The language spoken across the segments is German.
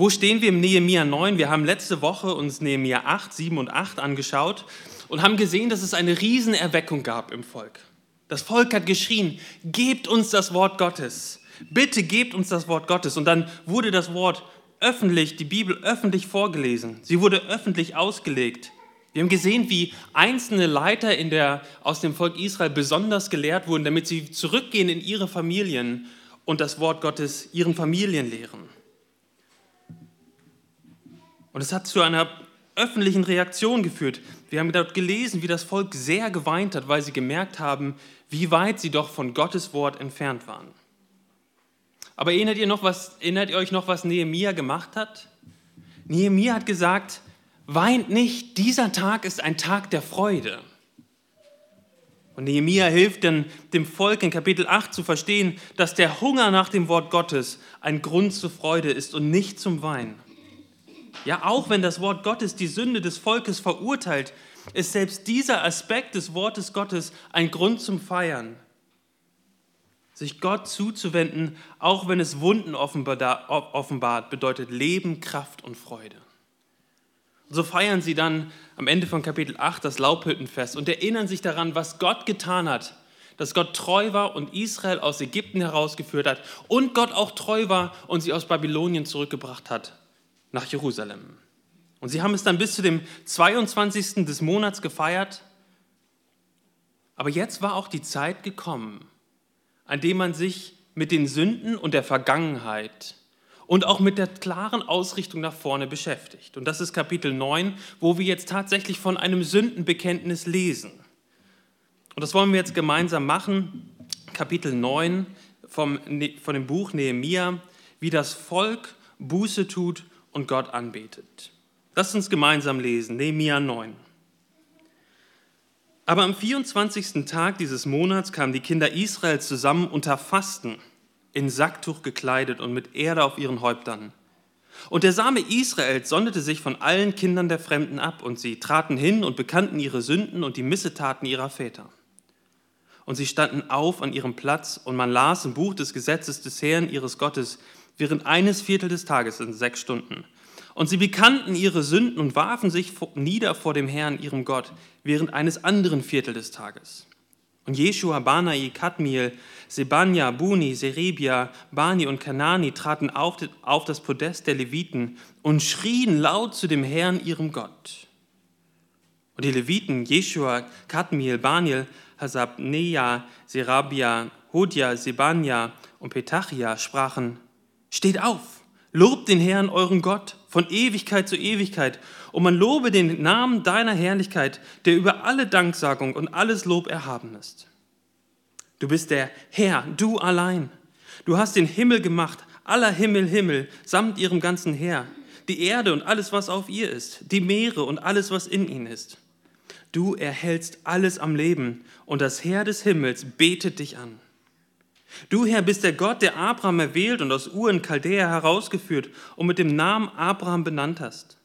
Wo stehen wir im Nehemia 9? Wir haben letzte Woche uns Nehemia 8, 7 und 8 angeschaut und haben gesehen, dass es eine Riesenerweckung gab im Volk. Das Volk hat geschrien, gebt uns das Wort Gottes. Bitte gebt uns das Wort Gottes. Und dann wurde das Wort öffentlich, die Bibel öffentlich vorgelesen. Sie wurde öffentlich ausgelegt. Wir haben gesehen, wie einzelne Leiter in der, aus dem Volk Israel besonders gelehrt wurden, damit sie zurückgehen in ihre Familien und das Wort Gottes ihren Familien lehren. Und es hat zu einer öffentlichen Reaktion geführt. Wir haben dort gelesen, wie das Volk sehr geweint hat, weil sie gemerkt haben, wie weit sie doch von Gottes Wort entfernt waren. Aber erinnert ihr, noch was, erinnert ihr euch noch, was Nehemia gemacht hat? Nehemia hat gesagt, weint nicht, dieser Tag ist ein Tag der Freude. Und Nehemia hilft dann dem Volk in Kapitel 8 zu verstehen, dass der Hunger nach dem Wort Gottes ein Grund zur Freude ist und nicht zum Weinen. Ja, auch wenn das Wort Gottes die Sünde des Volkes verurteilt, ist selbst dieser Aspekt des Wortes Gottes ein Grund zum Feiern. Sich Gott zuzuwenden, auch wenn es Wunden offenbart, bedeutet Leben, Kraft und Freude. Und so feiern sie dann am Ende von Kapitel 8 das Laubhüttenfest und erinnern sich daran, was Gott getan hat, dass Gott treu war und Israel aus Ägypten herausgeführt hat und Gott auch treu war und sie aus Babylonien zurückgebracht hat nach Jerusalem. Und sie haben es dann bis zu dem 22. des Monats gefeiert. Aber jetzt war auch die Zeit gekommen, an dem man sich mit den Sünden und der Vergangenheit und auch mit der klaren Ausrichtung nach vorne beschäftigt. Und das ist Kapitel 9, wo wir jetzt tatsächlich von einem Sündenbekenntnis lesen. Und das wollen wir jetzt gemeinsam machen. Kapitel 9 vom, ne, von dem Buch Nehemia, wie das Volk Buße tut und Gott anbetet. Lasst uns gemeinsam lesen, Nehemiah 9. Aber am 24. Tag dieses Monats kamen die Kinder Israels zusammen unter Fasten, in Sacktuch gekleidet und mit Erde auf ihren Häuptern. Und der Same Israels sonderte sich von allen Kindern der Fremden ab, und sie traten hin und bekannten ihre Sünden und die Missetaten ihrer Väter. Und sie standen auf an ihrem Platz, und man las im Buch des Gesetzes des Herrn ihres Gottes während eines Viertel des Tages in sechs Stunden. Und sie bekannten ihre Sünden und warfen sich nieder vor dem Herrn, ihrem Gott, während eines anderen Viertel des Tages. Und Jeshua, Banai, Kadmiel, Sebania, Buni, Serebia, Bani und Kanani traten auf das Podest der Leviten und schrien laut zu dem Herrn, ihrem Gott. Und die Leviten, Jeshua, Kadmiel, Baniel, Hasabneja, Serabia, Hodia, Sebania und Petachia sprachen, Steht auf, lobt den Herrn, euren Gott, von Ewigkeit zu Ewigkeit. Und man lobe den Namen deiner Herrlichkeit, der über alle Danksagung und alles Lob erhaben ist. Du bist der Herr, du allein. Du hast den Himmel gemacht, aller Himmel, Himmel, samt ihrem ganzen Heer, die Erde und alles, was auf ihr ist, die Meere und alles, was in ihnen ist. Du erhältst alles am Leben und das Heer des Himmels betet dich an. Du, Herr, bist der Gott, der Abraham erwählt und aus Ur in Chaldea herausgeführt und mit dem Namen Abraham benannt hast.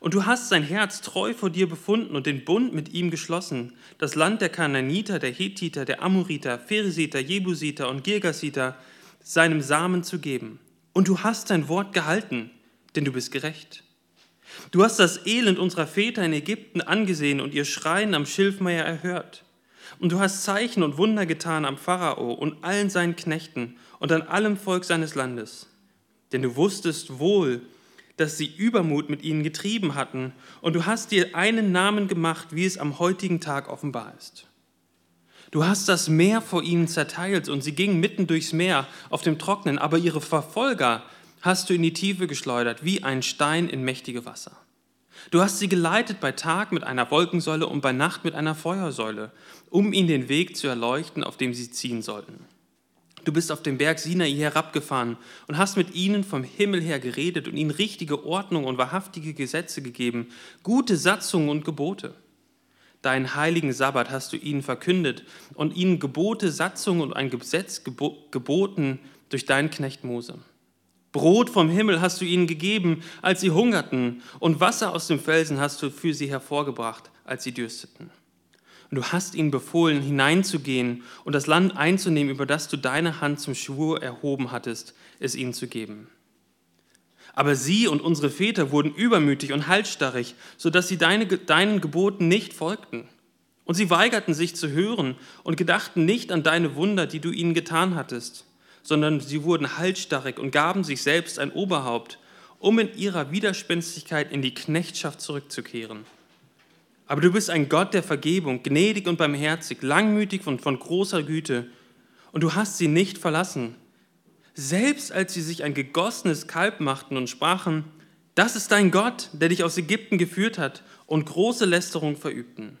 Und du hast sein Herz treu vor dir befunden und den Bund mit ihm geschlossen, das Land der Kanaaniter, der Hethiter, der Amoriter, Pheresiter, Jebusiter und Girgasiter seinem Samen zu geben. Und du hast dein Wort gehalten, denn du bist gerecht. Du hast das Elend unserer Väter in Ägypten angesehen und ihr Schreien am Schilfmeier erhört. Und du hast Zeichen und Wunder getan am Pharao und allen seinen Knechten und an allem Volk seines Landes. Denn du wusstest wohl, dass sie Übermut mit ihnen getrieben hatten, und du hast dir einen Namen gemacht, wie es am heutigen Tag offenbar ist. Du hast das Meer vor ihnen zerteilt, und sie gingen mitten durchs Meer auf dem Trocknen, aber ihre Verfolger hast du in die Tiefe geschleudert, wie ein Stein in mächtige Wasser. Du hast sie geleitet bei Tag mit einer Wolkensäule und bei Nacht mit einer Feuersäule, um ihnen den Weg zu erleuchten, auf dem sie ziehen sollten. Du bist auf den Berg Sinai herabgefahren und hast mit ihnen vom Himmel her geredet und ihnen richtige Ordnung und wahrhaftige Gesetze gegeben, gute Satzungen und Gebote. Deinen heiligen Sabbat hast du ihnen verkündet und ihnen Gebote, Satzungen und ein Gesetz geboten durch deinen Knecht Mose. Brot vom Himmel hast du ihnen gegeben, als sie hungerten, und Wasser aus dem Felsen hast du für sie hervorgebracht, als sie dürsteten. Und du hast ihnen befohlen, hineinzugehen und das Land einzunehmen, über das du deine Hand zum Schwur erhoben hattest, es ihnen zu geben. Aber sie und unsere Väter wurden übermütig und halsstarrig, sodass sie deine, deinen Geboten nicht folgten. Und sie weigerten sich zu hören und gedachten nicht an deine Wunder, die du ihnen getan hattest, sondern sie wurden halsstarrig und gaben sich selbst ein Oberhaupt, um in ihrer Widerspenstigkeit in die Knechtschaft zurückzukehren. Aber du bist ein Gott der Vergebung, gnädig und barmherzig, langmütig und von großer Güte. Und du hast sie nicht verlassen, selbst als sie sich ein gegossenes Kalb machten und sprachen, das ist dein Gott, der dich aus Ägypten geführt hat und große Lästerung verübten.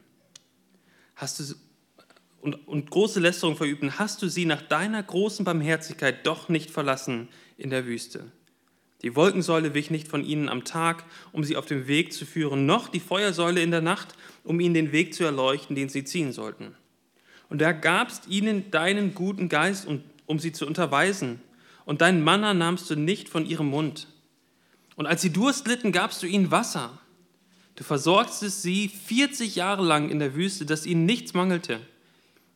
Hast du, und, und große Lästerung verübten, hast du sie nach deiner großen Barmherzigkeit doch nicht verlassen in der Wüste. Die Wolkensäule wich nicht von ihnen am Tag, um sie auf dem Weg zu führen, noch die Feuersäule in der Nacht, um ihnen den Weg zu erleuchten, den sie ziehen sollten. Und da gabst ihnen deinen guten Geist, um sie zu unterweisen und dein Manna nahmst du nicht von ihrem Mund. Und als sie Durst litten, gabst du ihnen Wasser. Du versorgtest sie 40 Jahre lang in der Wüste, dass ihnen nichts mangelte.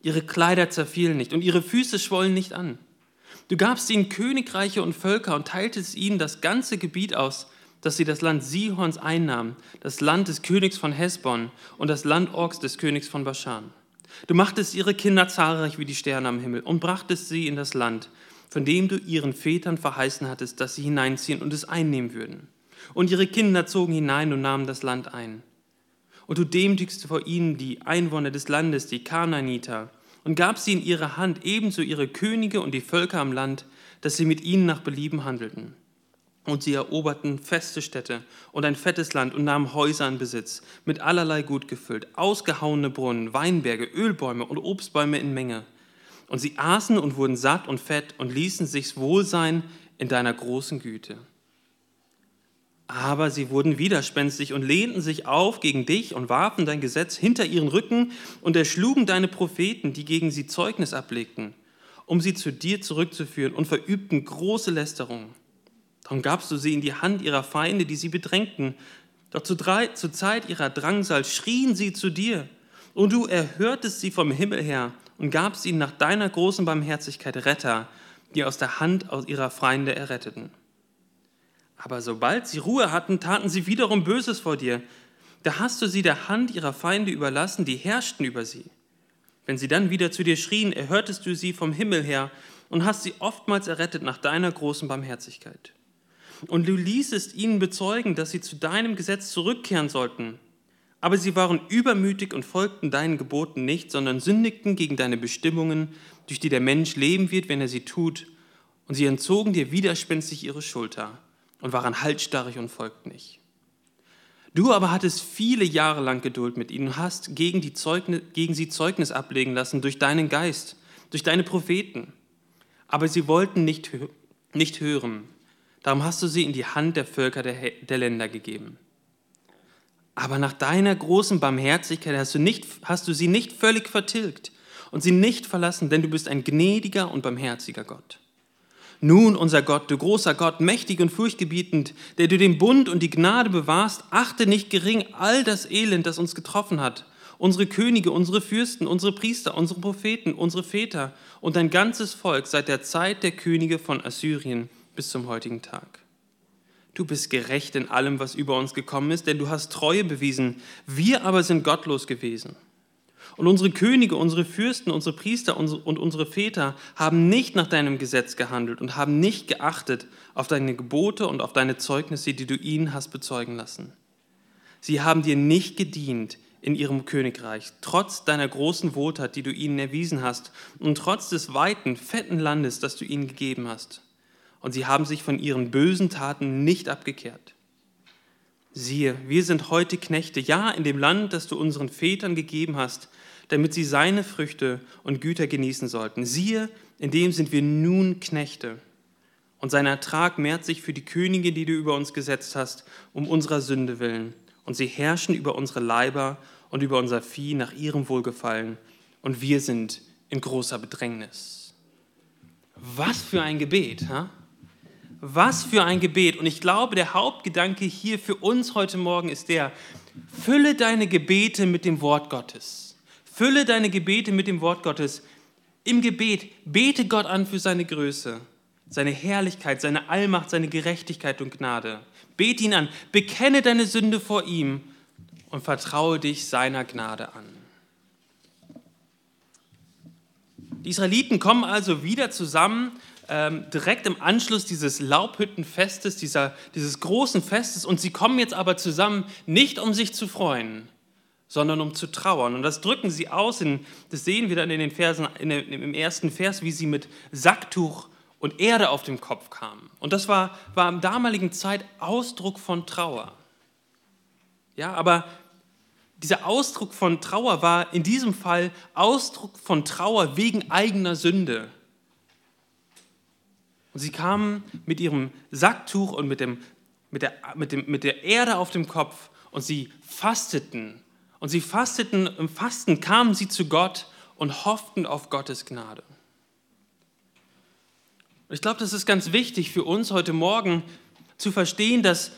Ihre Kleider zerfielen nicht und ihre Füße schwollen nicht an. Du gabst ihnen Königreiche und Völker und teiltest ihnen das ganze Gebiet aus, dass sie das Land Sihons einnahmen, das Land des Königs von Hesbon und das Land Orks des Königs von Baschan. Du machtest ihre Kinder zahlreich wie die Sterne am Himmel und brachtest sie in das Land, von dem du ihren Vätern verheißen hattest, dass sie hineinziehen und es einnehmen würden. Und ihre Kinder zogen hinein und nahmen das Land ein. Und du demütigst vor ihnen die Einwohner des Landes, die Kanaaniter, und gabst sie in ihre Hand, ebenso ihre Könige und die Völker am Land, dass sie mit ihnen nach Belieben handelten. Und sie eroberten feste Städte und ein fettes Land und nahmen Häuser in Besitz, mit allerlei Gut gefüllt, ausgehauene Brunnen, Weinberge, Ölbäume und Obstbäume in Menge und sie aßen und wurden satt und fett und ließen sich's wohl sein in deiner großen Güte. Aber sie wurden widerspenstig und lehnten sich auf gegen dich und warfen dein Gesetz hinter ihren Rücken und erschlugen deine Propheten, die gegen sie Zeugnis ablegten, um sie zu dir zurückzuführen und verübten große Lästerungen. Darum gabst du sie in die Hand ihrer Feinde, die sie bedrängten. Doch zur, Zeit ihrer Drangsal schrien sie zu dir, und du erhörtest sie vom Himmel her und gabst ihnen nach deiner großen Barmherzigkeit Retter, die aus der Hand aus ihrer Feinde erretteten. Aber sobald sie Ruhe hatten, taten sie wiederum Böses vor dir. Da hast du sie der Hand ihrer Feinde überlassen, die herrschten über sie. Wenn sie dann wieder zu dir schrien, erhörtest du sie vom Himmel her und hast sie oftmals errettet nach deiner großen Barmherzigkeit. Und du ließest ihnen bezeugen, dass sie zu deinem Gesetz zurückkehren sollten, aber sie waren übermütig und folgten deinen Geboten nicht, sondern sündigten gegen deine Bestimmungen, durch die der Mensch leben wird, wenn er sie tut. Und sie entzogen dir widerspenstig ihre Schulter und waren haltstarrig und folgten nicht. Du aber hattest viele Jahre lang Geduld mit ihnen und hast gegen, die Zeugnis, gegen sie Zeugnis ablegen lassen durch deinen Geist, durch deine Propheten. Aber sie wollten nicht, nicht hören. Darum hast du sie in die Hand der Völker der, der Länder gegeben. Aber nach deiner großen Barmherzigkeit hast du, nicht, hast du sie nicht völlig vertilgt und sie nicht verlassen, denn du bist ein gnädiger und barmherziger Gott. Nun, unser Gott, du großer Gott, mächtig und furchtgebietend, der du den Bund und die Gnade bewahrst, achte nicht gering all das Elend, das uns getroffen hat. Unsere Könige, unsere Fürsten, unsere Priester, unsere Propheten, unsere Väter und dein ganzes Volk seit der Zeit der Könige von Assyrien bis zum heutigen Tag. Du bist gerecht in allem, was über uns gekommen ist, denn du hast Treue bewiesen. Wir aber sind gottlos gewesen. Und unsere Könige, unsere Fürsten, unsere Priester und unsere Väter haben nicht nach deinem Gesetz gehandelt und haben nicht geachtet auf deine Gebote und auf deine Zeugnisse, die du ihnen hast bezeugen lassen. Sie haben dir nicht gedient in ihrem Königreich, trotz deiner großen Wohltat, die du ihnen erwiesen hast und trotz des weiten, fetten Landes, das du ihnen gegeben hast und sie haben sich von ihren bösen Taten nicht abgekehrt. Siehe, wir sind heute Knechte, ja, in dem Land, das du unseren Vätern gegeben hast, damit sie seine Früchte und Güter genießen sollten. Siehe, in dem sind wir nun Knechte. Und sein Ertrag mehrt sich für die Könige, die du über uns gesetzt hast, um unserer Sünde willen. Und sie herrschen über unsere Leiber und über unser Vieh nach ihrem Wohlgefallen. Und wir sind in großer Bedrängnis. Was für ein Gebet, ha? Was für ein Gebet. Und ich glaube, der Hauptgedanke hier für uns heute Morgen ist der, fülle deine Gebete mit dem Wort Gottes. Fülle deine Gebete mit dem Wort Gottes. Im Gebet bete Gott an für seine Größe. seine Herrlichkeit, seine Allmacht, seine Gerechtigkeit und Gnade. Bet ihn an, bekenne deine Sünde vor ihm und vertraue dich seiner Gnade an. Die Israeliten kommen also wieder zusammen, ähm, direkt im Anschluss dieses Laubhüttenfestes, dieser, dieses großen Festes, und sie kommen jetzt aber zusammen, nicht um sich zu freuen, sondern um zu trauern. Und das drücken sie aus, in, das sehen wir dann in den Versen, in, im ersten Vers, wie sie mit Sacktuch und Erde auf dem Kopf kamen. Und das war, war im damaligen Zeit Ausdruck von Trauer. Ja, aber dieser Ausdruck von Trauer war in diesem Fall Ausdruck von Trauer wegen eigener Sünde. Und sie kamen mit ihrem Sacktuch und mit, dem, mit, der, mit, dem, mit der Erde auf dem Kopf und sie fasteten. Und sie fasteten, im Fasten kamen sie zu Gott und hofften auf Gottes Gnade. Ich glaube, das ist ganz wichtig für uns heute Morgen zu verstehen, dass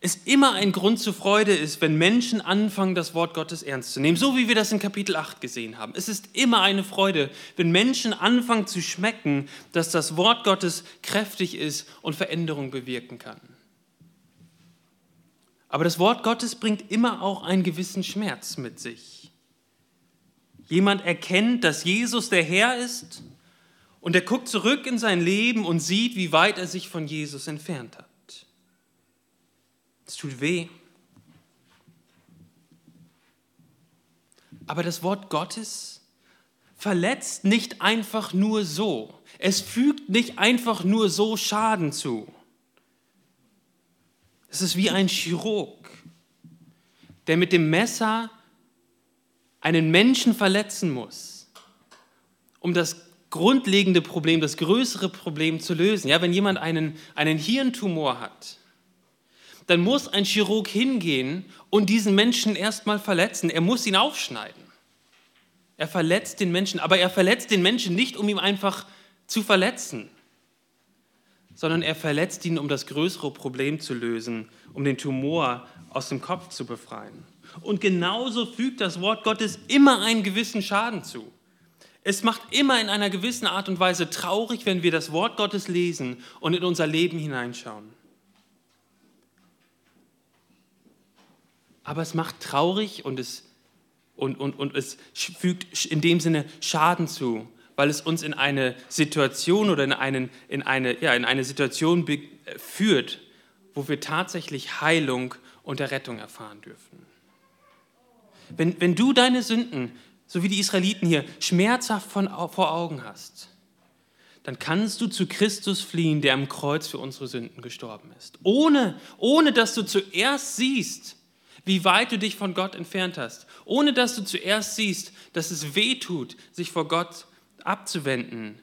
es immer ein Grund zur Freude ist, wenn Menschen anfangen, das Wort Gottes ernst zu nehmen, so wie wir das in Kapitel 8 gesehen haben. Es ist immer eine Freude, wenn Menschen anfangen zu schmecken, dass das Wort Gottes kräftig ist und Veränderung bewirken kann. Aber das Wort Gottes bringt immer auch einen gewissen Schmerz mit sich. Jemand erkennt, dass Jesus der Herr ist und er guckt zurück in sein Leben und sieht, wie weit er sich von Jesus entfernt hat. Es tut weh. Aber das Wort Gottes verletzt nicht einfach nur so. Es fügt nicht einfach nur so Schaden zu. Es ist wie ein Chirurg, der mit dem Messer einen Menschen verletzen muss, um das grundlegende Problem, das größere Problem zu lösen. Ja, wenn jemand einen, einen Hirntumor hat, dann muss ein Chirurg hingehen und diesen Menschen erstmal verletzen. Er muss ihn aufschneiden. Er verletzt den Menschen, aber er verletzt den Menschen nicht, um ihn einfach zu verletzen, sondern er verletzt ihn, um das größere Problem zu lösen, um den Tumor aus dem Kopf zu befreien. Und genauso fügt das Wort Gottes immer einen gewissen Schaden zu. Es macht immer in einer gewissen Art und Weise traurig, wenn wir das Wort Gottes lesen und in unser Leben hineinschauen. Aber es macht traurig und es, und, und, und es fügt in dem Sinne Schaden zu, weil es uns in eine Situation oder in, einen, in, eine, ja, in eine Situation führt, wo wir tatsächlich Heilung und Errettung erfahren dürfen. Wenn, wenn du deine Sünden, so wie die Israeliten hier, schmerzhaft von, vor Augen hast, dann kannst du zu Christus fliehen, der am Kreuz für unsere Sünden gestorben ist. Ohne, ohne dass du zuerst siehst, wie weit du dich von Gott entfernt hast, ohne dass du zuerst siehst, dass es weh tut, sich vor Gott abzuwenden,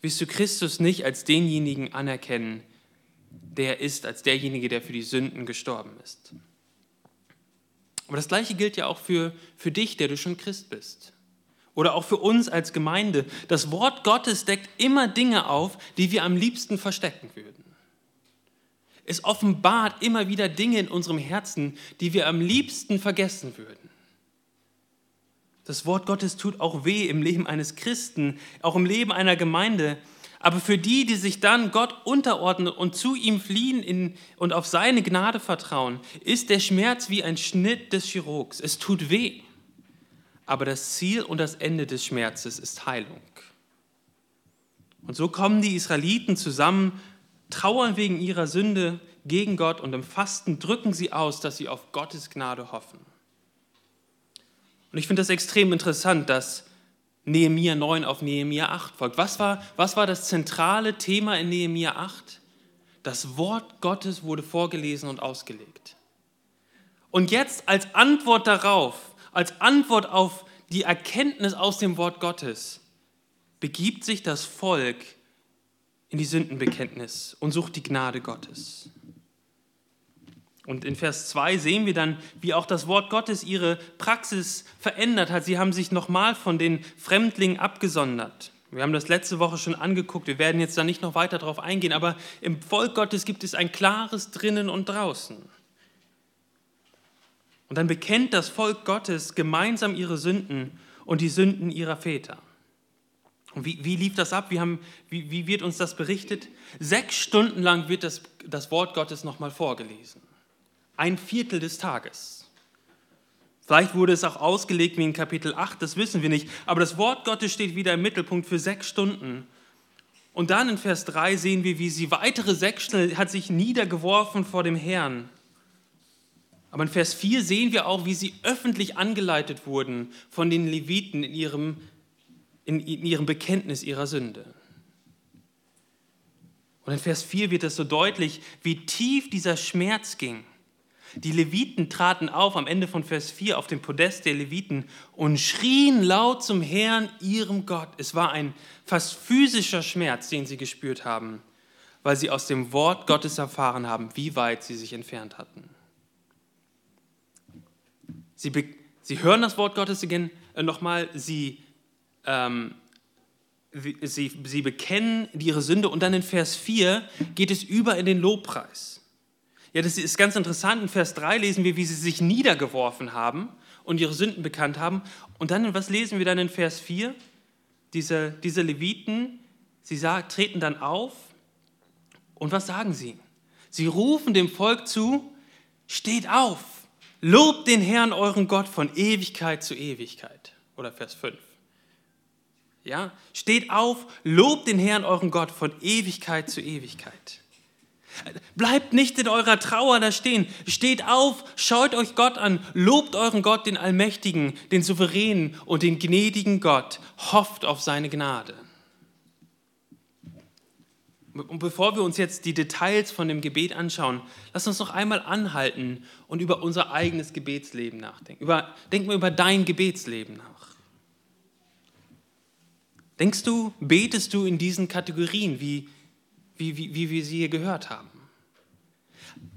wirst du Christus nicht als denjenigen anerkennen, der ist, als derjenige, der für die Sünden gestorben ist. Aber das Gleiche gilt ja auch für, für dich, der du schon Christ bist. Oder auch für uns als Gemeinde. Das Wort Gottes deckt immer Dinge auf, die wir am liebsten verstecken würden. Es offenbart immer wieder Dinge in unserem Herzen, die wir am liebsten vergessen würden. Das Wort Gottes tut auch weh im Leben eines Christen, auch im Leben einer Gemeinde. Aber für die, die sich dann Gott unterordnen und zu ihm fliehen in, und auf seine Gnade vertrauen, ist der Schmerz wie ein Schnitt des Chirurgs. Es tut weh. Aber das Ziel und das Ende des Schmerzes ist Heilung. Und so kommen die Israeliten zusammen trauern wegen ihrer Sünde gegen Gott und im Fasten drücken sie aus, dass sie auf Gottes Gnade hoffen. Und ich finde das extrem interessant, dass Nehemia 9 auf Nehemia 8 folgt. Was war, was war das zentrale Thema in Nehemia 8? Das Wort Gottes wurde vorgelesen und ausgelegt. Und jetzt als Antwort darauf, als Antwort auf die Erkenntnis aus dem Wort Gottes, begibt sich das Volk in die Sündenbekenntnis und sucht die Gnade Gottes. Und in Vers 2 sehen wir dann, wie auch das Wort Gottes ihre Praxis verändert hat. Sie haben sich nochmal von den Fremdlingen abgesondert. Wir haben das letzte Woche schon angeguckt, wir werden jetzt da nicht noch weiter darauf eingehen, aber im Volk Gottes gibt es ein klares Drinnen und Draußen. Und dann bekennt das Volk Gottes gemeinsam ihre Sünden und die Sünden ihrer Väter. Und wie, wie lief das ab? Wie, haben, wie, wie wird uns das berichtet? Sechs Stunden lang wird das, das Wort Gottes nochmal vorgelesen. Ein Viertel des Tages. Vielleicht wurde es auch ausgelegt wie in Kapitel 8, das wissen wir nicht. Aber das Wort Gottes steht wieder im Mittelpunkt für sechs Stunden. Und dann in Vers 3 sehen wir, wie sie weitere sechs Stunden hat sich niedergeworfen vor dem Herrn. Aber in Vers 4 sehen wir auch, wie sie öffentlich angeleitet wurden von den Leviten in ihrem in, in ihrem Bekenntnis ihrer Sünde. Und in Vers 4 wird es so deutlich, wie tief dieser Schmerz ging. Die Leviten traten auf am Ende von Vers 4 auf dem Podest der Leviten und schrien laut zum Herrn, ihrem Gott. Es war ein fast physischer Schmerz, den sie gespürt haben, weil sie aus dem Wort Gottes erfahren haben, wie weit sie sich entfernt hatten. Sie, sie hören das Wort Gottes äh, nochmal, sie ähm, sie, sie bekennen ihre Sünde und dann in Vers 4 geht es über in den Lobpreis. Ja, das ist ganz interessant. In Vers 3 lesen wir, wie sie sich niedergeworfen haben und ihre Sünden bekannt haben. Und dann, was lesen wir dann in Vers 4? Diese, diese Leviten, sie sagen, treten dann auf und was sagen sie? Sie rufen dem Volk zu, steht auf, lobt den Herrn euren Gott von Ewigkeit zu Ewigkeit. Oder Vers 5. Ja? Steht auf, lobt den Herrn euren Gott von Ewigkeit zu Ewigkeit. Bleibt nicht in eurer Trauer da stehen. Steht auf, schaut euch Gott an, lobt euren Gott, den Allmächtigen, den Souveränen und den gnädigen Gott. Hofft auf seine Gnade. Und bevor wir uns jetzt die Details von dem Gebet anschauen, lass uns noch einmal anhalten und über unser eigenes Gebetsleben nachdenken. Über, denk mal über dein Gebetsleben nach. Denkst du, betest du in diesen Kategorien, wie, wie, wie, wie wir sie hier gehört haben?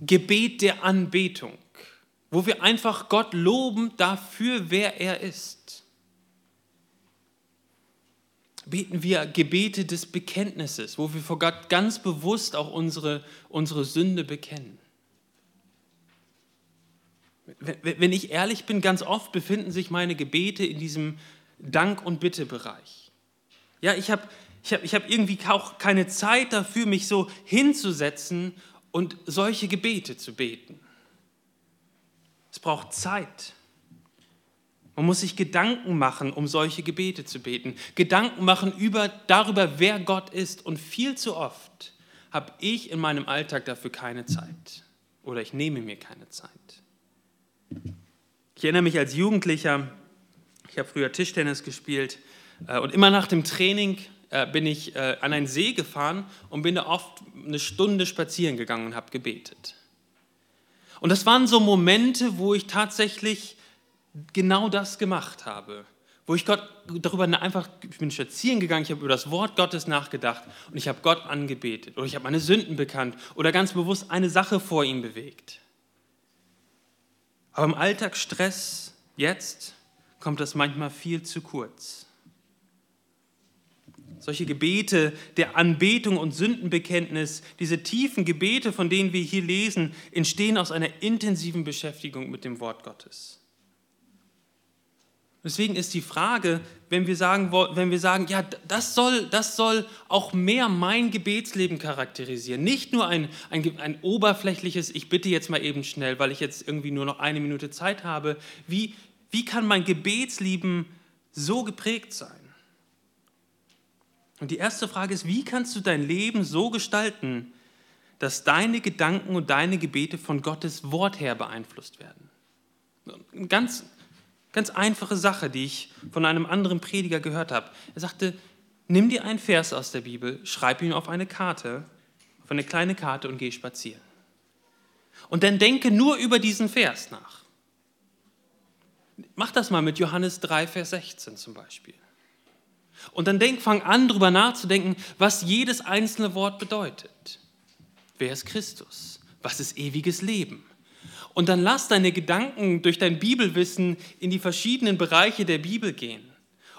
Gebet der Anbetung, wo wir einfach Gott loben dafür, wer er ist. Beten wir Gebete des Bekenntnisses, wo wir vor Gott ganz bewusst auch unsere, unsere Sünde bekennen. Wenn ich ehrlich bin, ganz oft befinden sich meine Gebete in diesem Dank- und Bittebereich. Ja, ich habe ich hab, ich hab irgendwie auch keine Zeit dafür, mich so hinzusetzen und solche Gebete zu beten. Es braucht Zeit. Man muss sich Gedanken machen, um solche Gebete zu beten. Gedanken machen über, darüber, wer Gott ist. Und viel zu oft habe ich in meinem Alltag dafür keine Zeit. Oder ich nehme mir keine Zeit. Ich erinnere mich als Jugendlicher, ich habe früher Tischtennis gespielt und immer nach dem Training äh, bin ich äh, an einen See gefahren und bin da oft eine Stunde spazieren gegangen und habe gebetet. Und das waren so Momente, wo ich tatsächlich genau das gemacht habe. Wo ich Gott darüber einfach, ich bin spazieren gegangen, ich habe über das Wort Gottes nachgedacht und ich habe Gott angebetet oder ich habe meine Sünden bekannt oder ganz bewusst eine Sache vor ihm bewegt. Aber im Alltagsstress jetzt kommt das manchmal viel zu kurz. Solche Gebete der Anbetung und Sündenbekenntnis, diese tiefen Gebete, von denen wir hier lesen, entstehen aus einer intensiven Beschäftigung mit dem Wort Gottes. Deswegen ist die Frage, wenn wir sagen, wenn wir sagen ja, das soll, das soll auch mehr mein Gebetsleben charakterisieren. Nicht nur ein, ein, ein oberflächliches, ich bitte jetzt mal eben schnell, weil ich jetzt irgendwie nur noch eine Minute Zeit habe. Wie, wie kann mein Gebetsleben so geprägt sein? Und die erste Frage ist, wie kannst du dein Leben so gestalten, dass deine Gedanken und deine Gebete von Gottes Wort her beeinflusst werden? Eine ganz, ganz einfache Sache, die ich von einem anderen Prediger gehört habe. Er sagte, nimm dir einen Vers aus der Bibel, schreib ihn auf eine Karte, auf eine kleine Karte und geh spazieren. Und dann denke nur über diesen Vers nach. Mach das mal mit Johannes 3, Vers 16 zum Beispiel. Und dann denk, fang an, darüber nachzudenken, was jedes einzelne Wort bedeutet. Wer ist Christus? Was ist ewiges Leben? Und dann lass deine Gedanken durch dein Bibelwissen in die verschiedenen Bereiche der Bibel gehen.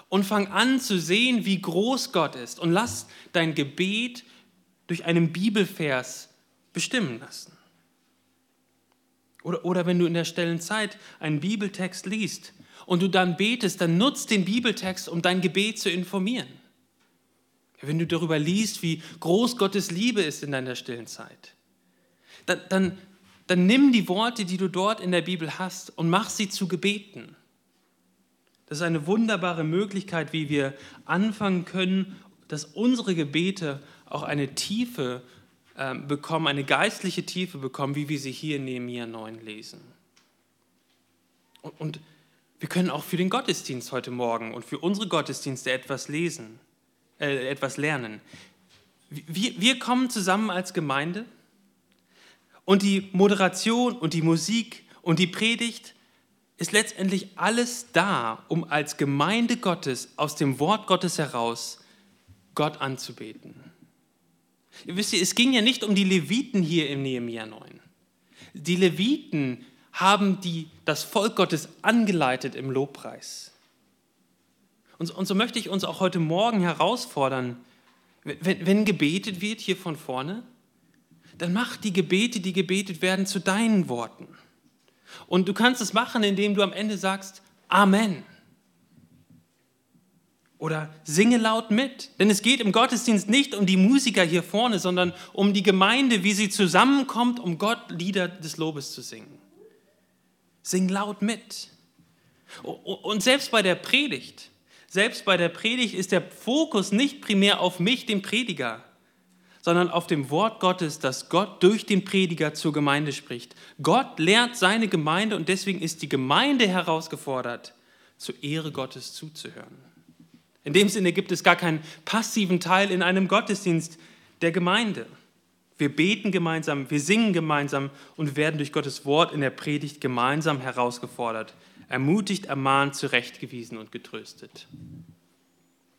Und fang an zu sehen, wie groß Gott ist. Und lass dein Gebet durch einen Bibelvers bestimmen lassen. Oder, oder wenn du in der stillen Zeit einen Bibeltext liest, und du dann betest, dann nutzt den Bibeltext, um dein Gebet zu informieren. wenn du darüber liest, wie groß Gottes Liebe ist in deiner stillen Zeit, dann, dann, dann nimm die Worte, die du dort in der Bibel hast und mach sie zu Gebeten. Das ist eine wunderbare Möglichkeit, wie wir anfangen können, dass unsere Gebete auch eine Tiefe äh, bekommen, eine geistliche Tiefe bekommen, wie wir sie hier in Nehemiah 9 lesen. Und, und wir können auch für den Gottesdienst heute Morgen und für unsere Gottesdienste etwas lesen, äh, etwas lernen. Wir, wir kommen zusammen als Gemeinde und die Moderation und die Musik und die Predigt ist letztendlich alles da, um als Gemeinde Gottes aus dem Wort Gottes heraus Gott anzubeten. Ihr wisst, es ging ja nicht um die Leviten hier im Nehemiah 9. Die Leviten haben die, das Volk Gottes angeleitet im Lobpreis. Und, und so möchte ich uns auch heute Morgen herausfordern, wenn, wenn gebetet wird hier von vorne, dann mach die Gebete, die gebetet werden, zu deinen Worten. Und du kannst es machen, indem du am Ende sagst, Amen. Oder singe laut mit. Denn es geht im Gottesdienst nicht um die Musiker hier vorne, sondern um die Gemeinde, wie sie zusammenkommt, um Gott Lieder des Lobes zu singen. Sing laut mit. Und selbst bei der Predigt, selbst bei der Predigt ist der Fokus nicht primär auf mich, den Prediger, sondern auf dem Wort Gottes, das Gott durch den Prediger zur Gemeinde spricht. Gott lehrt seine Gemeinde und deswegen ist die Gemeinde herausgefordert, zur Ehre Gottes zuzuhören. In dem Sinne gibt es gar keinen passiven Teil in einem Gottesdienst der Gemeinde. Wir beten gemeinsam, wir singen gemeinsam und werden durch Gottes Wort in der Predigt gemeinsam herausgefordert, ermutigt, ermahnt, zurechtgewiesen und getröstet.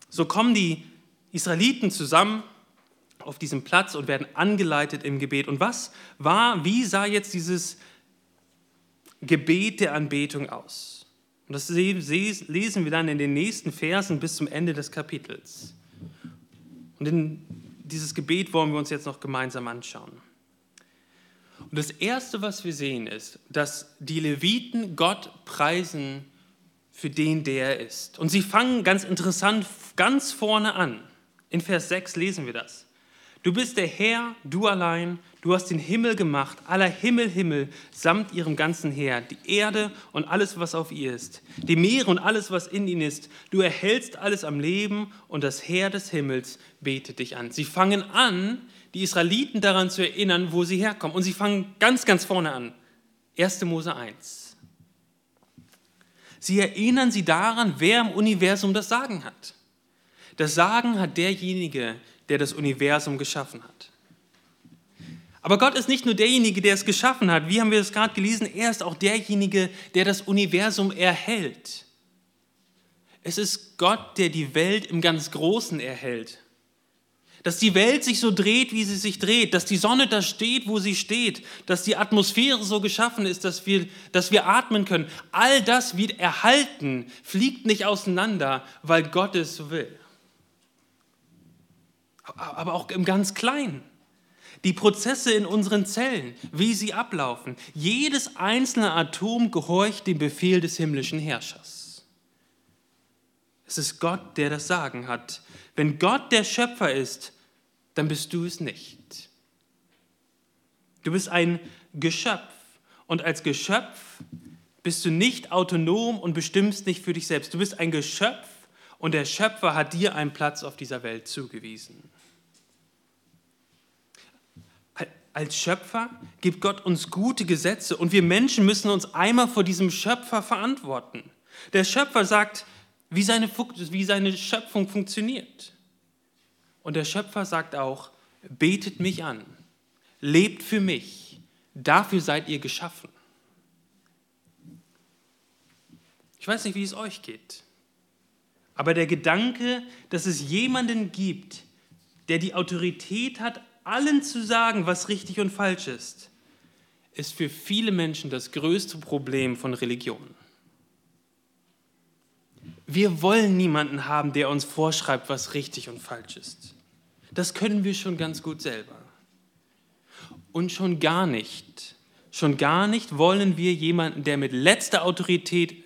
So kommen die Israeliten zusammen auf diesem Platz und werden angeleitet im Gebet. Und was war, wie sah jetzt dieses Gebet der Anbetung aus? Und das lesen wir dann in den nächsten Versen bis zum Ende des Kapitels. Und in dieses Gebet wollen wir uns jetzt noch gemeinsam anschauen. Und das Erste, was wir sehen, ist, dass die Leviten Gott preisen für den, der er ist. Und sie fangen ganz interessant ganz vorne an. In Vers 6 lesen wir das. Du bist der Herr, du allein, du hast den Himmel gemacht, aller Himmel, Himmel, samt ihrem ganzen Heer, die Erde und alles, was auf ihr ist, die Meere und alles, was in ihnen ist. Du erhältst alles am Leben und das Heer des Himmels betet dich an. Sie fangen an, die Israeliten daran zu erinnern, wo sie herkommen. Und sie fangen ganz, ganz vorne an. 1. Mose 1. Sie erinnern sie daran, wer im Universum das Sagen hat. Das Sagen hat derjenige, der das Universum geschaffen hat. Aber Gott ist nicht nur derjenige, der es geschaffen hat. Wie haben wir es gerade gelesen? Er ist auch derjenige, der das Universum erhält. Es ist Gott, der die Welt im ganz Großen erhält. Dass die Welt sich so dreht, wie sie sich dreht, dass die Sonne da steht, wo sie steht, dass die Atmosphäre so geschaffen ist, dass wir, dass wir atmen können. All das wird erhalten, fliegt nicht auseinander, weil Gott es will aber auch im ganz Kleinen. Die Prozesse in unseren Zellen, wie sie ablaufen. Jedes einzelne Atom gehorcht dem Befehl des himmlischen Herrschers. Es ist Gott, der das Sagen hat. Wenn Gott der Schöpfer ist, dann bist du es nicht. Du bist ein Geschöpf und als Geschöpf bist du nicht autonom und bestimmst nicht für dich selbst. Du bist ein Geschöpf und der Schöpfer hat dir einen Platz auf dieser Welt zugewiesen. Als Schöpfer gibt Gott uns gute Gesetze und wir Menschen müssen uns einmal vor diesem Schöpfer verantworten. Der Schöpfer sagt, wie seine, wie seine Schöpfung funktioniert. Und der Schöpfer sagt auch, betet mich an, lebt für mich, dafür seid ihr geschaffen. Ich weiß nicht, wie es euch geht, aber der Gedanke, dass es jemanden gibt, der die Autorität hat, allen zu sagen, was richtig und falsch ist, ist für viele Menschen das größte Problem von Religion. Wir wollen niemanden haben, der uns vorschreibt, was richtig und falsch ist. Das können wir schon ganz gut selber. Und schon gar nicht, schon gar nicht wollen wir jemanden, der mit letzter Autorität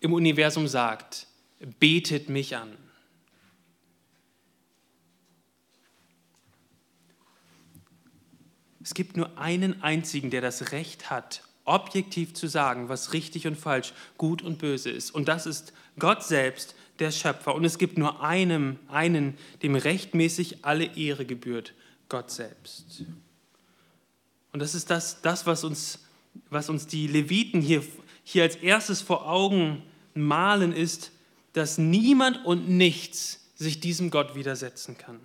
im Universum sagt, betet mich an. Es gibt nur einen einzigen, der das Recht hat, objektiv zu sagen, was richtig und falsch, gut und böse ist. Und das ist Gott selbst, der Schöpfer. Und es gibt nur einem, einen, dem rechtmäßig alle Ehre gebührt, Gott selbst. Und das ist das, das was, uns, was uns die Leviten hier, hier als erstes vor Augen malen, ist, dass niemand und nichts sich diesem Gott widersetzen kann.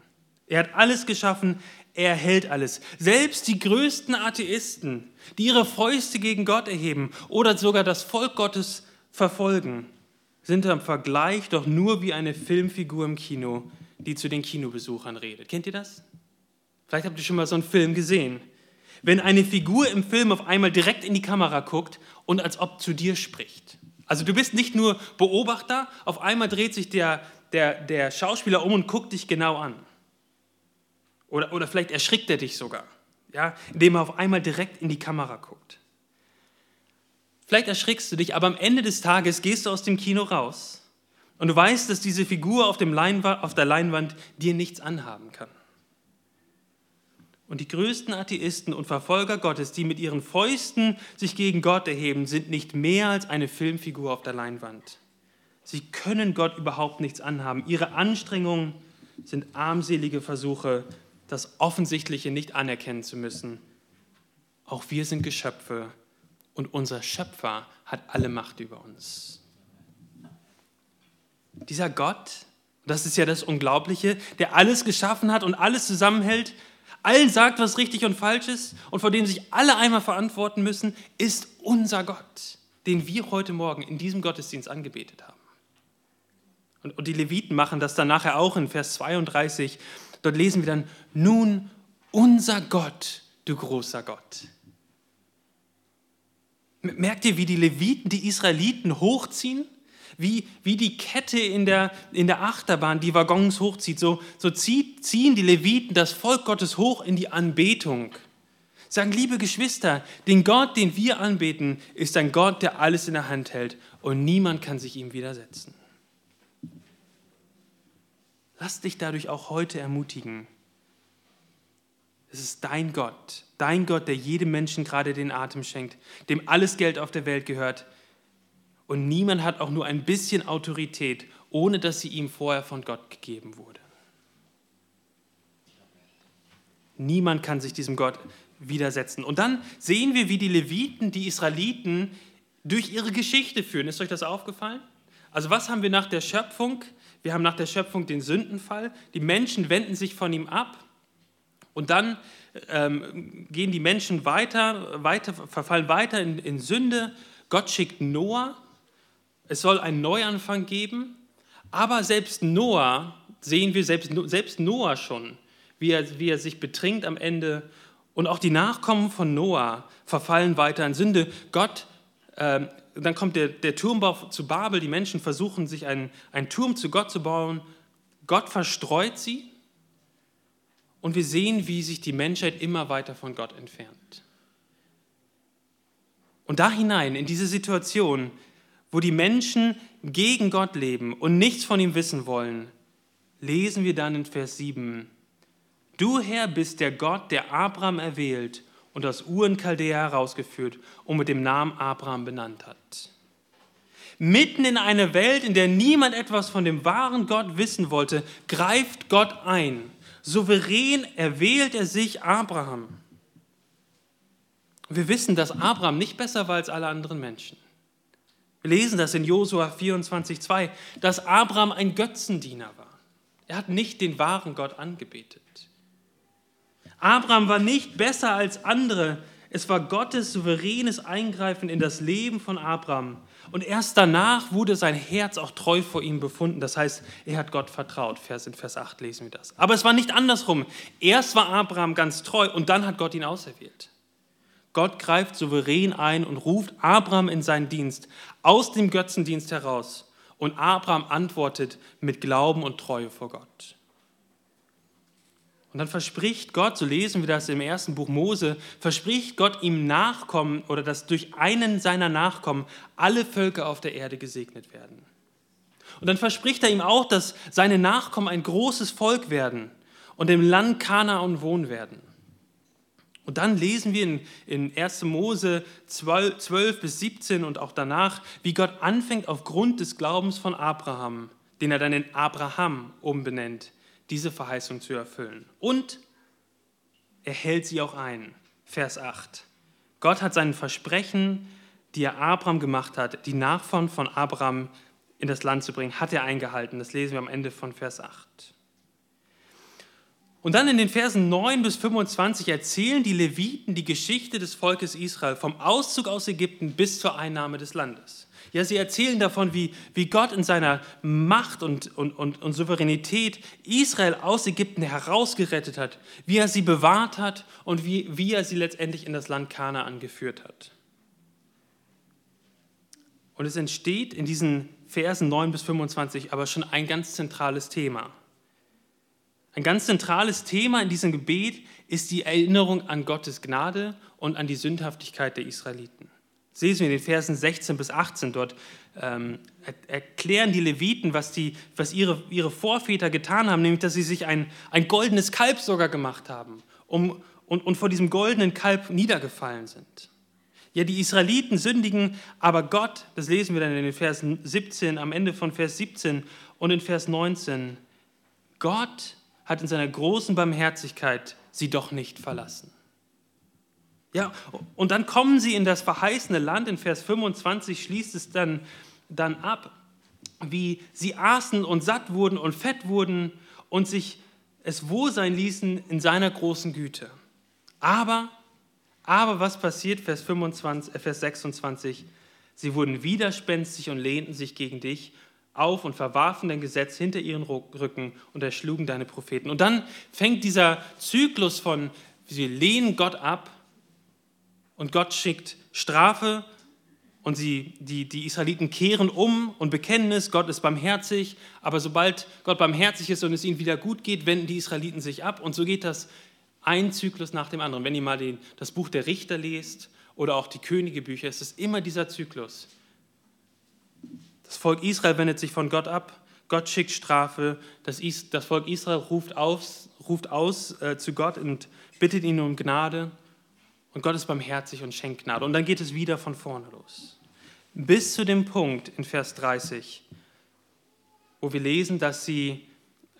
Er hat alles geschaffen, er hält alles. Selbst die größten Atheisten, die ihre Fäuste gegen Gott erheben oder sogar das Volk Gottes verfolgen, sind im Vergleich doch nur wie eine Filmfigur im Kino, die zu den Kinobesuchern redet. Kennt ihr das? Vielleicht habt ihr schon mal so einen Film gesehen. Wenn eine Figur im Film auf einmal direkt in die Kamera guckt und als ob zu dir spricht. Also du bist nicht nur Beobachter, auf einmal dreht sich der, der, der Schauspieler um und guckt dich genau an. Oder, oder vielleicht erschrickt er dich sogar, ja, indem er auf einmal direkt in die Kamera guckt. Vielleicht erschrickst du dich, aber am Ende des Tages gehst du aus dem Kino raus und du weißt, dass diese Figur auf, dem Leinwand, auf der Leinwand dir nichts anhaben kann. Und die größten Atheisten und Verfolger Gottes, die mit ihren Fäusten sich gegen Gott erheben, sind nicht mehr als eine Filmfigur auf der Leinwand. Sie können Gott überhaupt nichts anhaben. Ihre Anstrengungen sind armselige Versuche, das Offensichtliche nicht anerkennen zu müssen. Auch wir sind Geschöpfe und unser Schöpfer hat alle Macht über uns. Dieser Gott, das ist ja das Unglaubliche, der alles geschaffen hat und alles zusammenhält, allen sagt, was richtig und falsch ist und vor dem sich alle einmal verantworten müssen, ist unser Gott, den wir heute Morgen in diesem Gottesdienst angebetet haben. Und, die Leviten machen das dann nachher auch in Vers 32. Dort lesen wir dann, nun unser Gott, du großer Gott. Merkt ihr, wie die Leviten die Israeliten hochziehen? Wie, wie die Kette in der, in der Achterbahn die Waggons hochzieht, so, so zieht, ziehen die Leviten das Volk Gottes hoch in die Anbetung. Sagen, liebe Geschwister, den Gott, den wir anbeten, ist ein Gott, der alles in der Hand hält und niemand kann sich ihm widersetzen. Lass dich dadurch auch heute ermutigen. Es ist dein Gott, dein Gott, der jedem Menschen gerade den Atem schenkt, dem alles Geld auf der Welt gehört, und niemand hat auch nur ein bisschen Autorität, ohne dass sie ihm vorher von Gott gegeben wurde. Niemand kann sich diesem Gott widersetzen. Und dann sehen wir, wie die Leviten die Israeliten durch ihre Geschichte führen. Ist euch das aufgefallen? Also was haben wir nach der Schöpfung? Wir haben nach der Schöpfung den Sündenfall. Die Menschen wenden sich von ihm ab. Und dann ähm, gehen die Menschen weiter, weiter verfallen weiter in, in Sünde. Gott schickt Noah es soll einen Neuanfang geben, aber selbst Noah, sehen wir selbst, selbst Noah schon, wie er, wie er sich betrinkt am Ende. Und auch die Nachkommen von Noah verfallen weiter in Sünde. Gott, äh, dann kommt der, der Turmbau zu Babel, die Menschen versuchen sich einen, einen Turm zu Gott zu bauen. Gott verstreut sie und wir sehen, wie sich die Menschheit immer weiter von Gott entfernt. Und da hinein, in diese Situation, wo die Menschen gegen Gott leben und nichts von ihm wissen wollen, lesen wir dann in Vers 7, Du Herr bist der Gott, der Abraham erwählt und aus Uren Chaldea herausgeführt und mit dem Namen Abraham benannt hat. Mitten in einer Welt, in der niemand etwas von dem wahren Gott wissen wollte, greift Gott ein. Souverän erwählt er sich Abraham. Wir wissen, dass Abraham nicht besser war als alle anderen Menschen. Wir lesen das in Josua 24,2, dass Abraham ein Götzendiener war. Er hat nicht den wahren Gott angebetet. Abraham war nicht besser als andere. Es war Gottes souveränes Eingreifen in das Leben von Abraham. Und erst danach wurde sein Herz auch treu vor ihm befunden. Das heißt, er hat Gott vertraut. Vers in Vers 8 lesen wir das. Aber es war nicht andersrum. Erst war Abraham ganz treu und dann hat Gott ihn auserwählt. Gott greift souverän ein und ruft Abraham in seinen Dienst aus dem Götzendienst heraus. Und Abraham antwortet mit Glauben und Treue vor Gott. Und dann verspricht Gott, so lesen wir das im ersten Buch Mose, verspricht Gott ihm Nachkommen oder dass durch einen seiner Nachkommen alle Völker auf der Erde gesegnet werden. Und dann verspricht er ihm auch, dass seine Nachkommen ein großes Volk werden und im Land Kanaan wohnen werden. Und dann lesen wir in, in 1. Mose 12, 12 bis 17 und auch danach, wie Gott anfängt aufgrund des Glaubens von Abraham, den er dann in Abraham umbenennt, diese Verheißung zu erfüllen. Und er hält sie auch ein. Vers 8. Gott hat seinen Versprechen, die er Abraham gemacht hat, die Nachfahren von Abraham in das Land zu bringen, hat er eingehalten. Das lesen wir am Ende von Vers 8. Und dann in den Versen 9 bis 25 erzählen die Leviten die Geschichte des Volkes Israel vom Auszug aus Ägypten bis zur Einnahme des Landes. Ja, sie erzählen davon, wie, wie Gott in seiner Macht und, und, und, und Souveränität Israel aus Ägypten herausgerettet hat, wie er sie bewahrt hat und wie, wie er sie letztendlich in das Land Kanaan geführt hat. Und es entsteht in diesen Versen 9 bis 25 aber schon ein ganz zentrales Thema. Ein ganz zentrales Thema in diesem Gebet ist die Erinnerung an Gottes Gnade und an die Sündhaftigkeit der Israeliten. Lesen wir in den Versen 16 bis 18. Dort ähm, erklären die Leviten, was, die, was ihre, ihre Vorväter getan haben, nämlich dass sie sich ein, ein goldenes Kalb sogar gemacht haben um, und, und vor diesem goldenen Kalb niedergefallen sind. Ja, die Israeliten sündigen, aber Gott, das lesen wir dann in den Versen 17, am Ende von Vers 17 und in Vers 19, Gott hat in seiner großen Barmherzigkeit sie doch nicht verlassen. Ja, und dann kommen sie in das verheißene Land. In Vers 25 schließt es dann, dann ab, wie sie aßen und satt wurden und fett wurden und sich es wohl sein ließen in seiner großen Güte. Aber, aber was passiert? Vers, 25, äh, Vers 26. Sie wurden widerspenstig und lehnten sich gegen dich auf und verwarfen dein Gesetz hinter ihren Rücken und erschlugen deine Propheten. Und dann fängt dieser Zyklus von, sie lehnen Gott ab und Gott schickt Strafe und sie, die, die Israeliten kehren um und bekennen es, Gott ist barmherzig, aber sobald Gott barmherzig ist und es ihnen wieder gut geht, wenden die Israeliten sich ab und so geht das ein Zyklus nach dem anderen. Wenn ihr mal den, das Buch der Richter lest oder auch die Königebücher, ist es immer dieser Zyklus. Das Volk Israel wendet sich von Gott ab. Gott schickt Strafe. Das, das Volk Israel ruft, aus, ruft aus äh, zu Gott und bittet ihn um Gnade. Und Gott ist barmherzig und schenkt Gnade. Und dann geht es wieder von vorne los. Bis zu dem Punkt in Vers 30, wo wir lesen, dass, sie,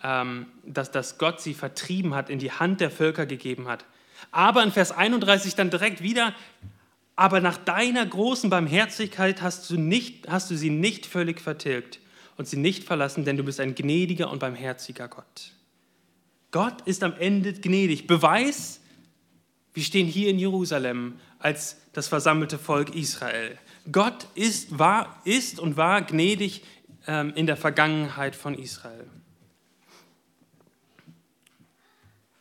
ähm, dass, dass Gott sie vertrieben hat, in die Hand der Völker gegeben hat. Aber in Vers 31 dann direkt wieder, aber nach deiner großen Barmherzigkeit hast du, nicht, hast du sie nicht völlig vertilgt und sie nicht verlassen, denn du bist ein gnädiger und barmherziger Gott. Gott ist am Ende gnädig. Beweis, wir stehen hier in Jerusalem als das versammelte Volk Israel. Gott ist, war, ist und war gnädig ähm, in der Vergangenheit von Israel.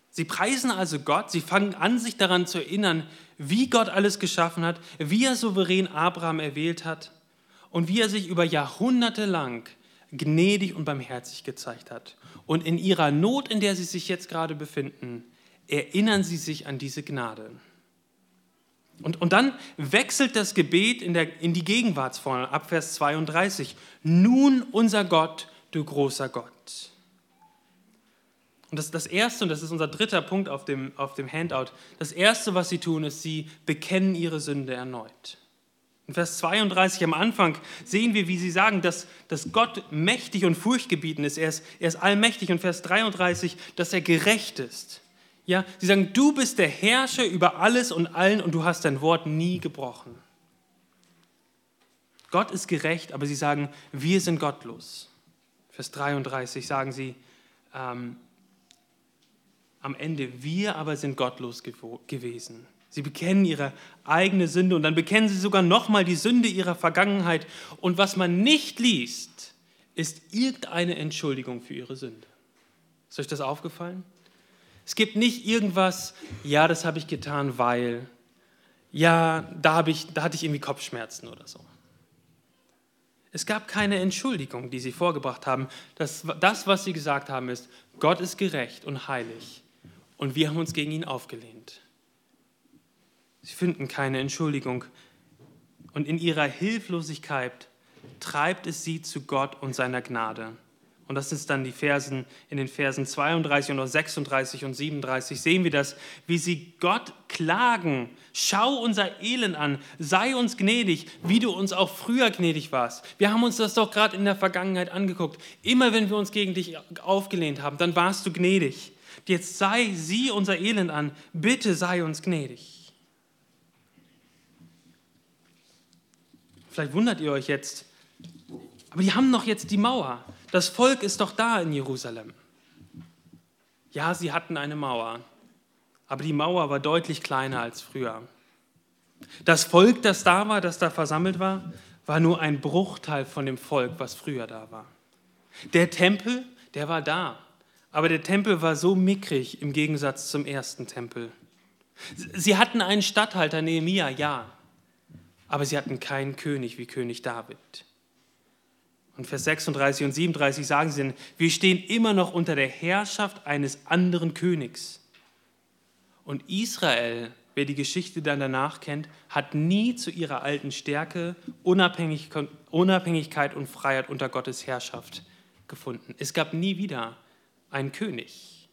Sie preisen also Gott, sie fangen an, sich daran zu erinnern, wie Gott alles geschaffen hat, wie er souverän Abraham erwählt hat und wie er sich über Jahrhunderte lang gnädig und barmherzig gezeigt hat. Und in ihrer Not, in der sie sich jetzt gerade befinden, erinnern sie sich an diese Gnade. Und, und dann wechselt das Gebet in, der, in die Gegenwartsform ab Vers 32. Nun unser Gott, du großer Gott. Und das, das Erste, und das ist unser dritter Punkt auf dem, auf dem Handout, das Erste, was sie tun, ist, sie bekennen ihre Sünde erneut. In Vers 32 am Anfang sehen wir, wie sie sagen, dass, dass Gott mächtig und furchtgebieten ist. Er, ist. er ist allmächtig. Und Vers 33, dass er gerecht ist. Ja, sie sagen, du bist der Herrscher über alles und allen und du hast dein Wort nie gebrochen. Gott ist gerecht, aber sie sagen, wir sind gottlos. Vers 33 sagen sie, ähm, am Ende, wir aber sind gottlos gewesen. Sie bekennen ihre eigene Sünde und dann bekennen sie sogar nochmal die Sünde ihrer Vergangenheit. Und was man nicht liest, ist irgendeine Entschuldigung für ihre Sünde. Ist euch das aufgefallen? Es gibt nicht irgendwas, ja, das habe ich getan, weil, ja, da, ich, da hatte ich irgendwie Kopfschmerzen oder so. Es gab keine Entschuldigung, die sie vorgebracht haben. Das, das, was sie gesagt haben, ist, Gott ist gerecht und heilig und wir haben uns gegen ihn aufgelehnt. Sie finden keine Entschuldigung. Und in ihrer Hilflosigkeit treibt es sie zu Gott und seiner Gnade. Und das ist dann die Versen in den Versen 32 und 36 und 37, sehen wir das, wie sie Gott klagen. Schau unser Elend an, sei uns gnädig, wie du uns auch früher gnädig warst. Wir haben uns das doch gerade in der Vergangenheit angeguckt. Immer wenn wir uns gegen dich aufgelehnt haben, dann warst du gnädig. Jetzt sei sie unser Elend an, bitte sei uns gnädig. Vielleicht wundert ihr euch jetzt, aber die haben doch jetzt die Mauer. Das Volk ist doch da in Jerusalem. Ja, sie hatten eine Mauer, aber die Mauer war deutlich kleiner als früher. Das Volk, das da war, das da versammelt war, war nur ein Bruchteil von dem Volk, was früher da war. Der Tempel, der war da, aber der Tempel war so mickrig im Gegensatz zum ersten Tempel. Sie hatten einen Statthalter, Nehemia, ja, aber sie hatten keinen König wie König David. Und Vers 36 und 37 sagen sie, wir stehen immer noch unter der Herrschaft eines anderen Königs. Und Israel, wer die Geschichte dann danach kennt, hat nie zu ihrer alten Stärke, Unabhängigkeit und Freiheit unter Gottes Herrschaft gefunden. Es gab nie wieder einen König.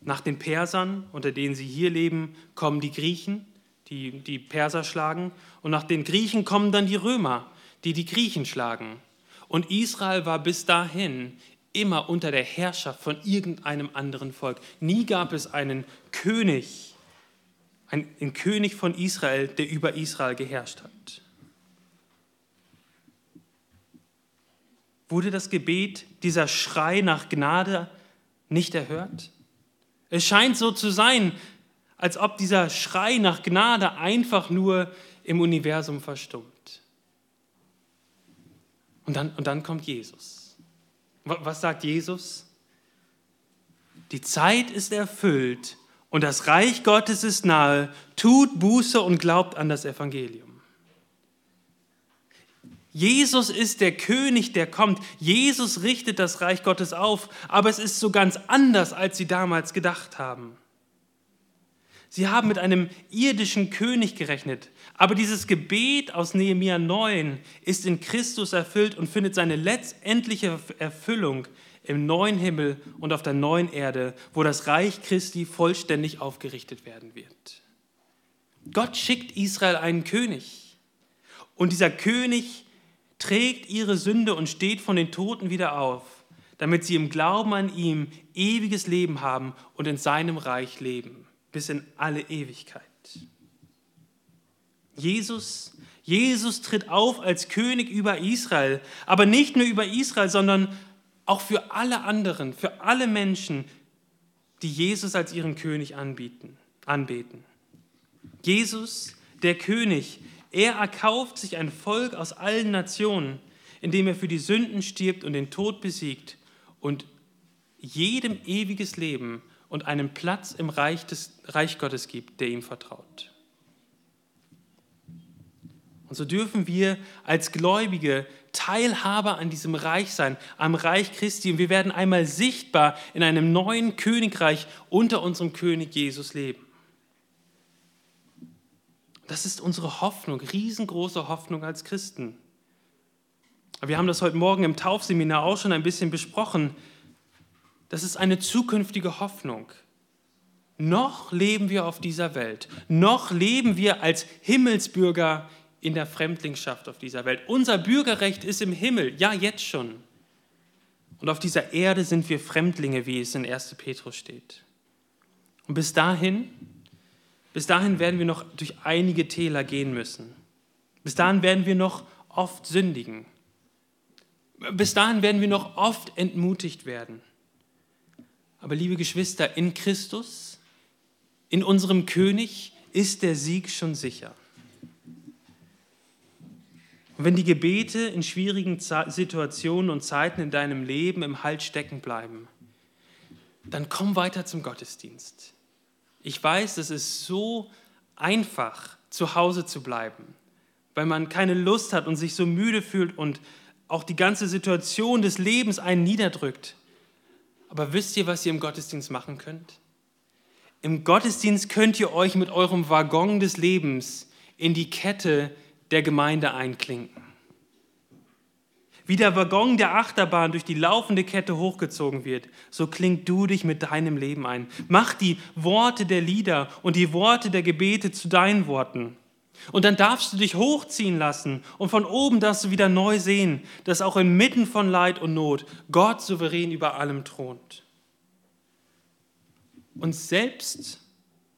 Nach den Persern, unter denen sie hier leben, kommen die Griechen, die die Perser schlagen. Und nach den Griechen kommen dann die Römer, die die Griechen schlagen. Und Israel war bis dahin immer unter der Herrschaft von irgendeinem anderen Volk. Nie gab es einen König, einen König von Israel, der über Israel geherrscht hat. Wurde das Gebet, dieser Schrei nach Gnade nicht erhört? Es scheint so zu sein, als ob dieser Schrei nach Gnade einfach nur im Universum verstummt. Und dann, und dann kommt Jesus. Was sagt Jesus? Die Zeit ist erfüllt und das Reich Gottes ist nahe. Tut Buße und glaubt an das Evangelium. Jesus ist der König, der kommt. Jesus richtet das Reich Gottes auf, aber es ist so ganz anders, als sie damals gedacht haben. Sie haben mit einem irdischen König gerechnet, aber dieses Gebet aus Nehemia 9 ist in Christus erfüllt und findet seine letztendliche Erfüllung im neuen Himmel und auf der neuen Erde, wo das Reich Christi vollständig aufgerichtet werden wird. Gott schickt Israel einen König. Und dieser König trägt ihre Sünde und steht von den Toten wieder auf, damit sie im Glauben an ihm ewiges Leben haben und in seinem Reich leben bis in alle Ewigkeit. Jesus, Jesus tritt auf als König über Israel, aber nicht nur über Israel, sondern auch für alle anderen, für alle Menschen, die Jesus als ihren König anbieten, anbeten. Jesus, der König, er erkauft sich ein Volk aus allen Nationen, indem er für die Sünden stirbt und den Tod besiegt und jedem ewiges Leben und einen Platz im Reich, des, Reich Gottes gibt, der ihm vertraut. Und so dürfen wir als Gläubige Teilhaber an diesem Reich sein, am Reich Christi. Und wir werden einmal sichtbar in einem neuen Königreich unter unserem König Jesus leben. Das ist unsere Hoffnung, riesengroße Hoffnung als Christen. Wir haben das heute Morgen im Taufseminar auch schon ein bisschen besprochen. Das ist eine zukünftige Hoffnung. Noch leben wir auf dieser Welt, noch leben wir als Himmelsbürger in der Fremdlingschaft auf dieser Welt. Unser Bürgerrecht ist im Himmel, ja jetzt schon. Und auf dieser Erde sind wir Fremdlinge, wie es in 1. Petrus steht. Und bis dahin, bis dahin werden wir noch durch einige Täler gehen müssen. Bis dahin werden wir noch oft sündigen. Bis dahin werden wir noch oft entmutigt werden. Aber liebe Geschwister, in Christus, in unserem König, ist der Sieg schon sicher. Und wenn die Gebete in schwierigen Situationen und Zeiten in deinem Leben im Halt stecken bleiben, dann komm weiter zum Gottesdienst. Ich weiß, es ist so einfach, zu Hause zu bleiben, weil man keine Lust hat und sich so müde fühlt und auch die ganze Situation des Lebens einen niederdrückt. Aber wisst ihr, was ihr im Gottesdienst machen könnt? Im Gottesdienst könnt ihr euch mit eurem Waggon des Lebens in die Kette der Gemeinde einklinken. Wie der Waggon der Achterbahn durch die laufende Kette hochgezogen wird, so klingt du dich mit deinem Leben ein. Mach die Worte der Lieder und die Worte der Gebete zu deinen Worten. Und dann darfst du dich hochziehen lassen und von oben darfst du wieder neu sehen, dass auch inmitten von Leid und Not Gott souverän über allem thront. Und selbst,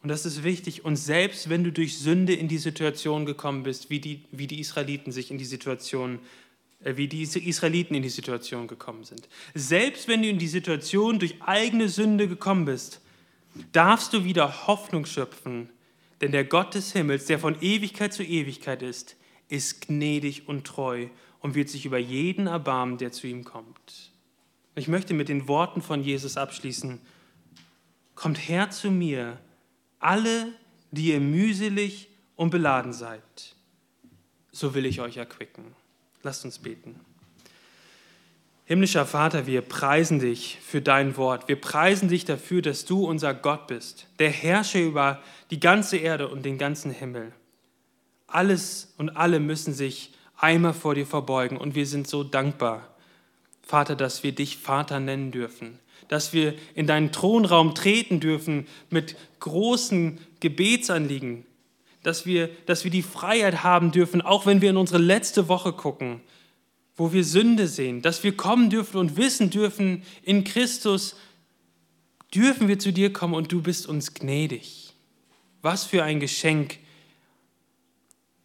und das ist wichtig, und selbst wenn du durch Sünde in die Situation gekommen bist, wie die, wie die Israeliten sich in die Situation, äh, wie die Israeliten in die Situation gekommen sind, selbst wenn du in die Situation durch eigene Sünde gekommen bist, darfst du wieder Hoffnung schöpfen, denn der Gott des Himmels, der von Ewigkeit zu Ewigkeit ist, ist gnädig und treu und wird sich über jeden erbarmen, der zu ihm kommt. Ich möchte mit den Worten von Jesus abschließen. Kommt her zu mir, alle, die ihr mühselig und beladen seid, so will ich euch erquicken. Lasst uns beten. Himmlischer Vater, wir preisen dich für dein Wort. Wir preisen dich dafür, dass du unser Gott bist, der Herrscher über die ganze Erde und den ganzen Himmel. Alles und alle müssen sich einmal vor dir verbeugen und wir sind so dankbar, Vater, dass wir dich Vater nennen dürfen, dass wir in deinen Thronraum treten dürfen mit großen Gebetsanliegen, dass wir, dass wir die Freiheit haben dürfen, auch wenn wir in unsere letzte Woche gucken, wo wir Sünde sehen, dass wir kommen dürfen und wissen dürfen, in Christus dürfen wir zu dir kommen und du bist uns gnädig. Was für ein Geschenk,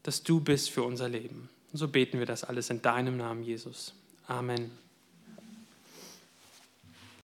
dass du bist für unser Leben. Und so beten wir das alles in deinem Namen, Jesus. Amen.